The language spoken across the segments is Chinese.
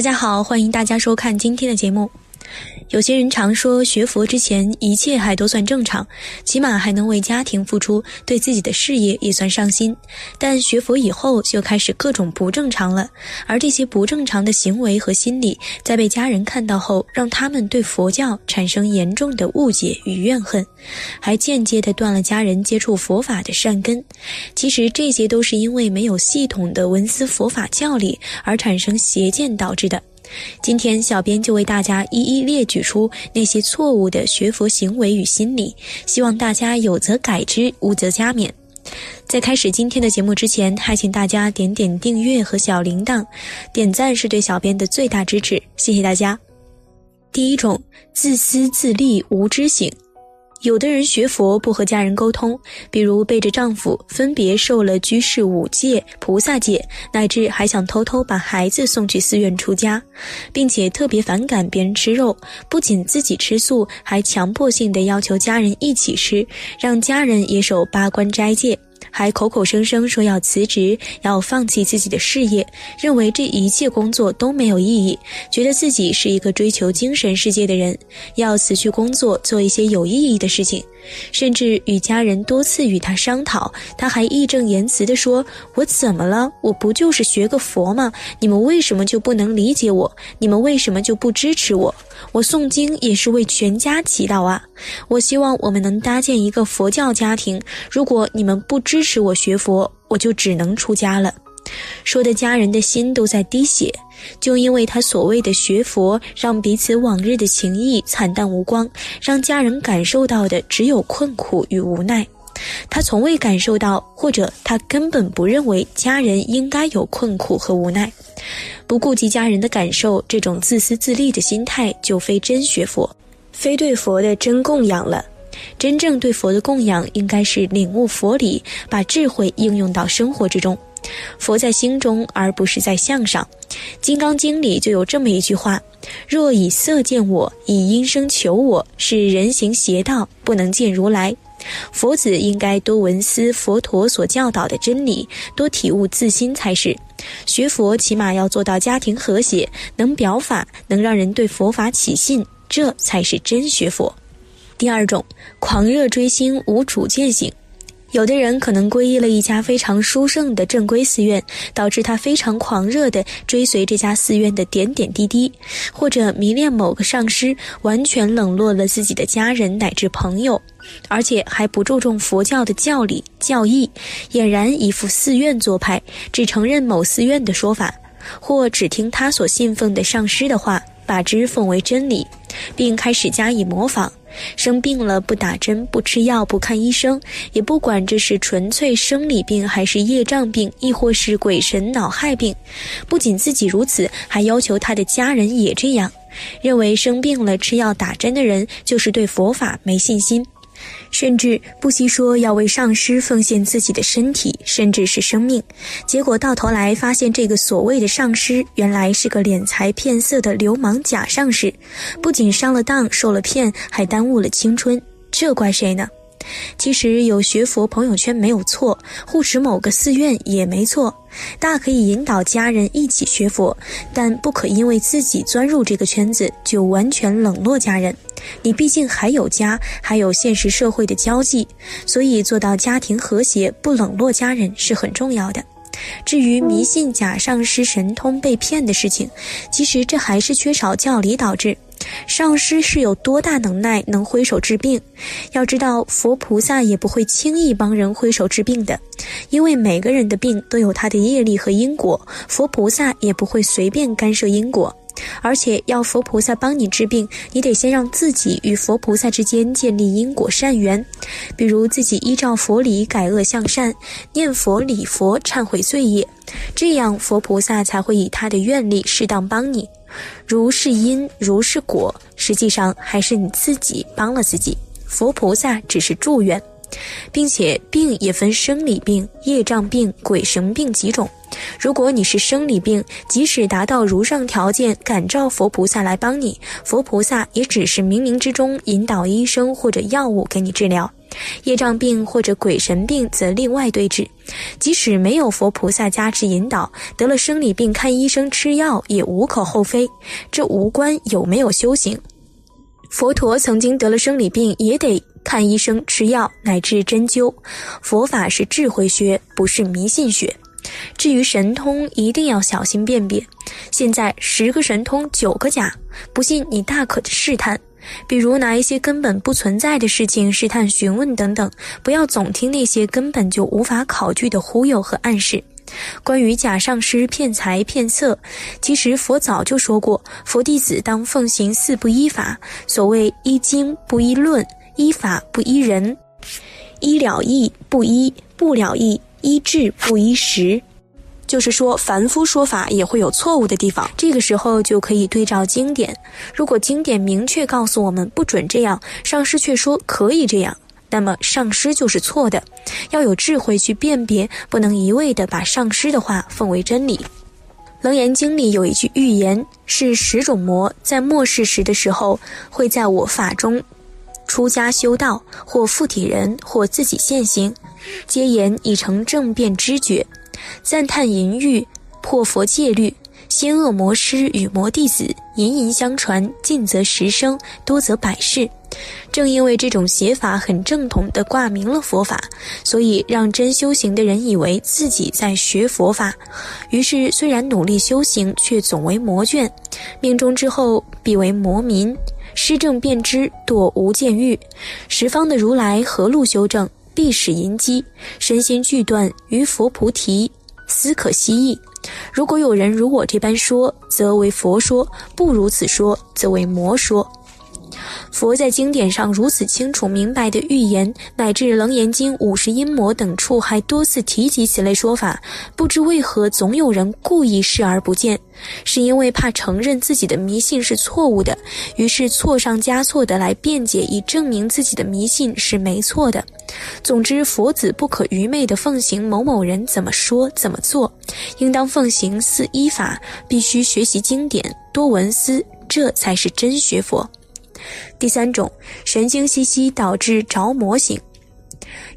大家好，欢迎大家收看今天的节目。有些人常说，学佛之前一切还都算正常，起码还能为家庭付出，对自己的事业也算上心。但学佛以后，就开始各种不正常了。而这些不正常的行为和心理，在被家人看到后，让他们对佛教产生严重的误解与怨恨，还间接的断了家人接触佛法的善根。其实这些都是因为没有系统的闻思佛法教理，而产生邪见导致的。今天，小编就为大家一一列举出那些错误的学佛行为与心理，希望大家有则改之，无则加勉。在开始今天的节目之前，还请大家点点订阅和小铃铛，点赞是对小编的最大支持，谢谢大家。第一种，自私自利，无知性。有的人学佛不和家人沟通，比如背着丈夫分别受了居士五戒、菩萨戒，乃至还想偷偷把孩子送去寺院出家，并且特别反感别人吃肉，不仅自己吃素，还强迫性的要求家人一起吃，让家人也守八关斋戒。还口口声声说要辞职，要放弃自己的事业，认为这一切工作都没有意义，觉得自己是一个追求精神世界的人，要辞去工作，做一些有意义的事情。甚至与家人多次与他商讨，他还义正言辞地说：“我怎么了？我不就是学个佛吗？你们为什么就不能理解我？你们为什么就不支持我？我诵经也是为全家祈祷啊！我希望我们能搭建一个佛教家庭。如果你们不支持我学佛，我就只能出家了。”说的家人的心都在滴血。就因为他所谓的学佛，让彼此往日的情谊惨淡无光，让家人感受到的只有困苦与无奈。他从未感受到，或者他根本不认为家人应该有困苦和无奈。不顾及家人的感受，这种自私自利的心态就非真学佛，非对佛的真供养了。真正对佛的供养，应该是领悟佛理，把智慧应用到生活之中。佛在心中，而不是在相上。《金刚经》里就有这么一句话：“若以色见我，以音声求我，是人行邪道，不能见如来。”佛子应该多闻思佛陀所教导的真理，多体悟自心才是。学佛起码要做到家庭和谐，能表法，能让人对佛法起信，这才是真学佛。第二种，狂热追星，无主见性。有的人可能皈依了一家非常殊胜的正规寺院，导致他非常狂热地追随这家寺院的点点滴滴，或者迷恋某个上师，完全冷落了自己的家人乃至朋友，而且还不注重佛教的教理教义，俨然一副寺院做派，只承认某寺院的说法，或只听他所信奉的上师的话，把之奉为真理，并开始加以模仿。生病了不打针不吃药不看医生，也不管这是纯粹生理病还是业障病，亦或是鬼神脑害病。不仅自己如此，还要求他的家人也这样，认为生病了吃药打针的人就是对佛法没信心。甚至不惜说要为上师奉献自己的身体，甚至是生命，结果到头来发现，这个所谓的上师原来是个敛财骗色的流氓假上师，不仅上了当受了骗，还耽误了青春，这怪谁呢？其实有学佛朋友圈没有错，护持某个寺院也没错，大可以引导家人一起学佛，但不可因为自己钻入这个圈子就完全冷落家人。你毕竟还有家，还有现实社会的交际，所以做到家庭和谐，不冷落家人是很重要的。至于迷信假上师神通被骗的事情，其实这还是缺少教理导致。上师是有多大能耐，能挥手治病？要知道，佛菩萨也不会轻易帮人挥手治病的，因为每个人的病都有他的业力和因果，佛菩萨也不会随便干涉因果。而且要佛菩萨帮你治病，你得先让自己与佛菩萨之间建立因果善缘，比如自己依照佛理改恶向善，念佛礼佛忏悔罪业，这样佛菩萨才会以他的愿力适当帮你。如是因，如是果，实际上还是你自己帮了自己，佛菩萨只是祝愿。并且病也分生理病、业障病、鬼神病几种。如果你是生理病，即使达到如上条件，感召佛菩萨来帮你，佛菩萨也只是冥冥之中引导医生或者药物给你治疗。业障病或者鬼神病则另外对治，即使没有佛菩萨加持引导，得了生理病看医生吃药也无可厚非，这无关有没有修行。佛陀曾经得了生理病，也得看医生吃药乃至针灸。佛法是智慧学，不是迷信学。至于神通，一定要小心辨别。现在十个神通九个假，不信你大可试探。比如拿一些根本不存在的事情试探询问等等，不要总听那些根本就无法考据的忽悠和暗示。关于假上师骗财骗色，其实佛早就说过，佛弟子当奉行四不依法。所谓依经不依论，依法不依人，依了义不依不了义，依智不依时。就是说，凡夫说法也会有错误的地方。这个时候就可以对照经典。如果经典明确告诉我们不准这样，上师却说可以这样，那么上师就是错的。要有智慧去辨别，不能一味的把上师的话奉为真理。《楞严经》里有一句预言，是十种魔在末世时的时候会在我法中出家修道，或附体人，或自己现形，皆言已成正变知觉。赞叹淫欲，破佛戒律，仙恶魔师与魔弟子隐隐相传，近则十生，多则百世。正因为这种写法很正统的挂名了佛法，所以让真修行的人以为自己在学佛法，于是虽然努力修行，却总为魔眷，命中之后必为魔民。施正便知堕无间狱，十方的如来何路修正？必使淫机，身心俱断，于佛菩提，思可惜意。如果有人如我这般说，则为佛说；不如此说，则为魔说。佛在经典上如此清楚明白的预言，乃至《楞严经》五十阴魔等处还多次提及此类说法，不知为何总有人故意视而不见，是因为怕承认自己的迷信是错误的，于是错上加错的来辩解，以证明自己的迷信是没错的。总之，佛子不可愚昧地奉行某某人怎么说怎么做，应当奉行四依法，必须学习经典，多闻思，这才是真学佛。第三种，神经兮兮导致着魔醒。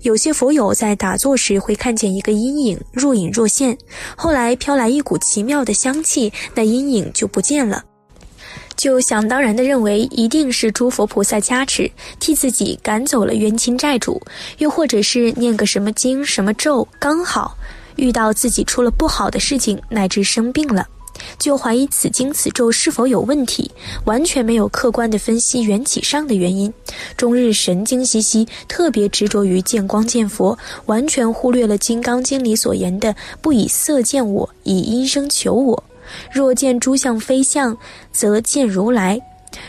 有些佛友在打坐时会看见一个阴影若隐若现，后来飘来一股奇妙的香气，那阴影就不见了，就想当然的认为一定是诸佛菩萨加持，替自己赶走了冤亲债主，又或者是念个什么经什么咒，刚好遇到自己出了不好的事情，乃至生病了。就怀疑此经此咒是否有问题，完全没有客观的分析缘起上的原因，终日神经兮兮，特别执着于见光见佛，完全忽略了《金刚经》里所言的“不以色见我，以音声求我。若见诸相非相，则见如来。”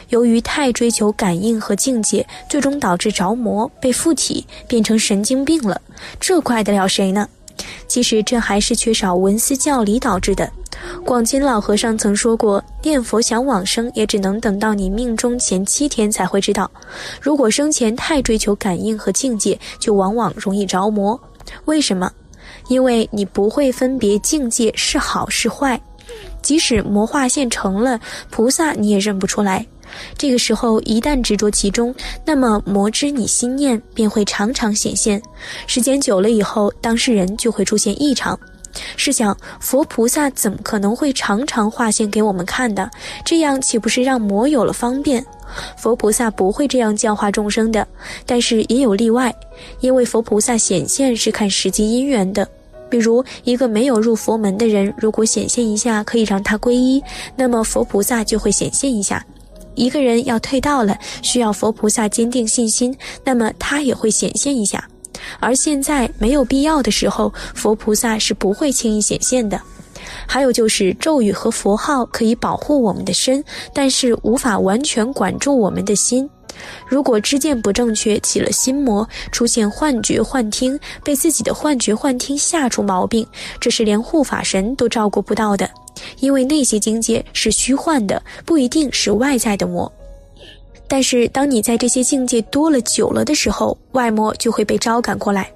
由于太追求感应和境界，最终导致着魔，被附体，变成神经病了。这怪得了谁呢？其实这还是缺少文思教理导致的。广钦老和尚曾说过：“念佛想往生，也只能等到你命中前七天才会知道。如果生前太追求感应和境界，就往往容易着魔。为什么？因为你不会分别境界是好是坏，即使魔化现成了菩萨，你也认不出来。这个时候一旦执着其中，那么魔知你心念，便会常常显现。时间久了以后，当事人就会出现异常。”试想，佛菩萨怎么可能会常常化现给我们看的？这样岂不是让魔有了方便？佛菩萨不会这样教化众生的。但是也有例外，因为佛菩萨显现是看实际因缘的。比如，一个没有入佛门的人，如果显现一下可以让他皈依，那么佛菩萨就会显现一下；一个人要退道了，需要佛菩萨坚定信心，那么他也会显现一下。而现在没有必要的时候，佛菩萨是不会轻易显现的。还有就是咒语和佛号可以保护我们的身，但是无法完全管住我们的心。如果知见不正确，起了心魔，出现幻觉幻听，被自己的幻觉幻听吓出毛病，这是连护法神都照顾不到的，因为那些境界是虚幻的，不一定是外在的魔。但是当你在这些境界多了久了的时候，外魔就会被招赶过来。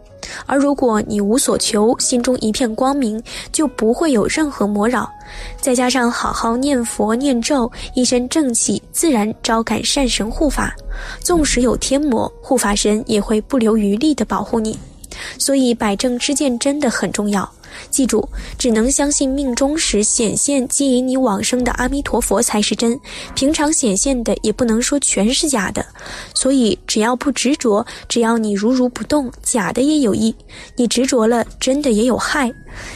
而如果你无所求，心中一片光明，就不会有任何魔扰。再加上好好念佛念咒，一身正气，自然招感善神护法。纵使有天魔，护法神也会不留余力的保护你。所以摆正之见真的很重要。记住，只能相信命中时显现接引你往生的阿弥陀佛才是真，平常显现的也不能说全是假的。所以，只要不执着，只要你如如不动，假的也有益；你执着了，真的也有害。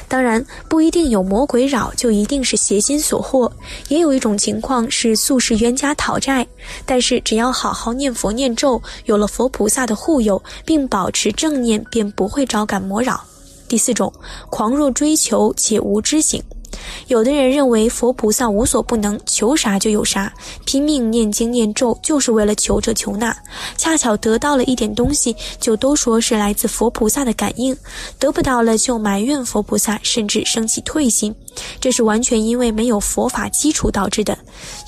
当然，不一定有魔鬼扰就一定是邪心所惑，也有一种情况是宿世冤家讨债。但是，只要好好念佛念咒，有了佛菩萨的护佑，并保持正念，便不会招感魔扰。第四种，狂热追求且无知性。有的人认为佛菩萨无所不能，求啥就有啥，拼命念经念咒就是为了求这求那，恰巧得到了一点东西，就都说是来自佛菩萨的感应；得不到了就埋怨佛菩萨，甚至生起退心。这是完全因为没有佛法基础导致的。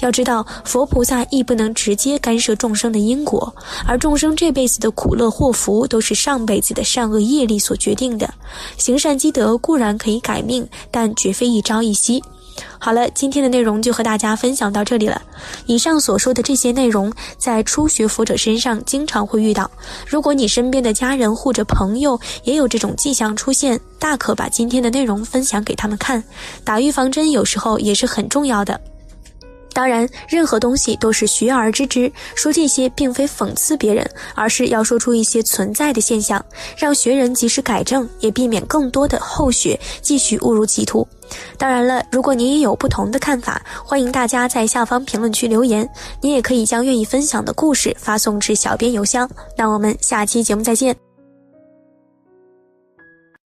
要知道，佛菩萨亦不能直接干涉众生的因果，而众生这辈子的苦乐祸福都是上辈子的善恶业力所决定的。行善积德固然可以改命，但绝非一朝一夕。好了，今天的内容就和大家分享到这里了。以上所说的这些内容，在初学佛者身上经常会遇到。如果你身边的家人或者朋友也有这种迹象出现，大可把今天的内容分享给他们看。打预防针有时候也是很重要的。当然，任何东西都是学而知之。说这些并非讽刺别人，而是要说出一些存在的现象，让学人及时改正，也避免更多的后学继续误入歧途。当然了，如果您也有不同的看法，欢迎大家在下方评论区留言。您也可以将愿意分享的故事发送至小编邮箱。那我们下期节目再见。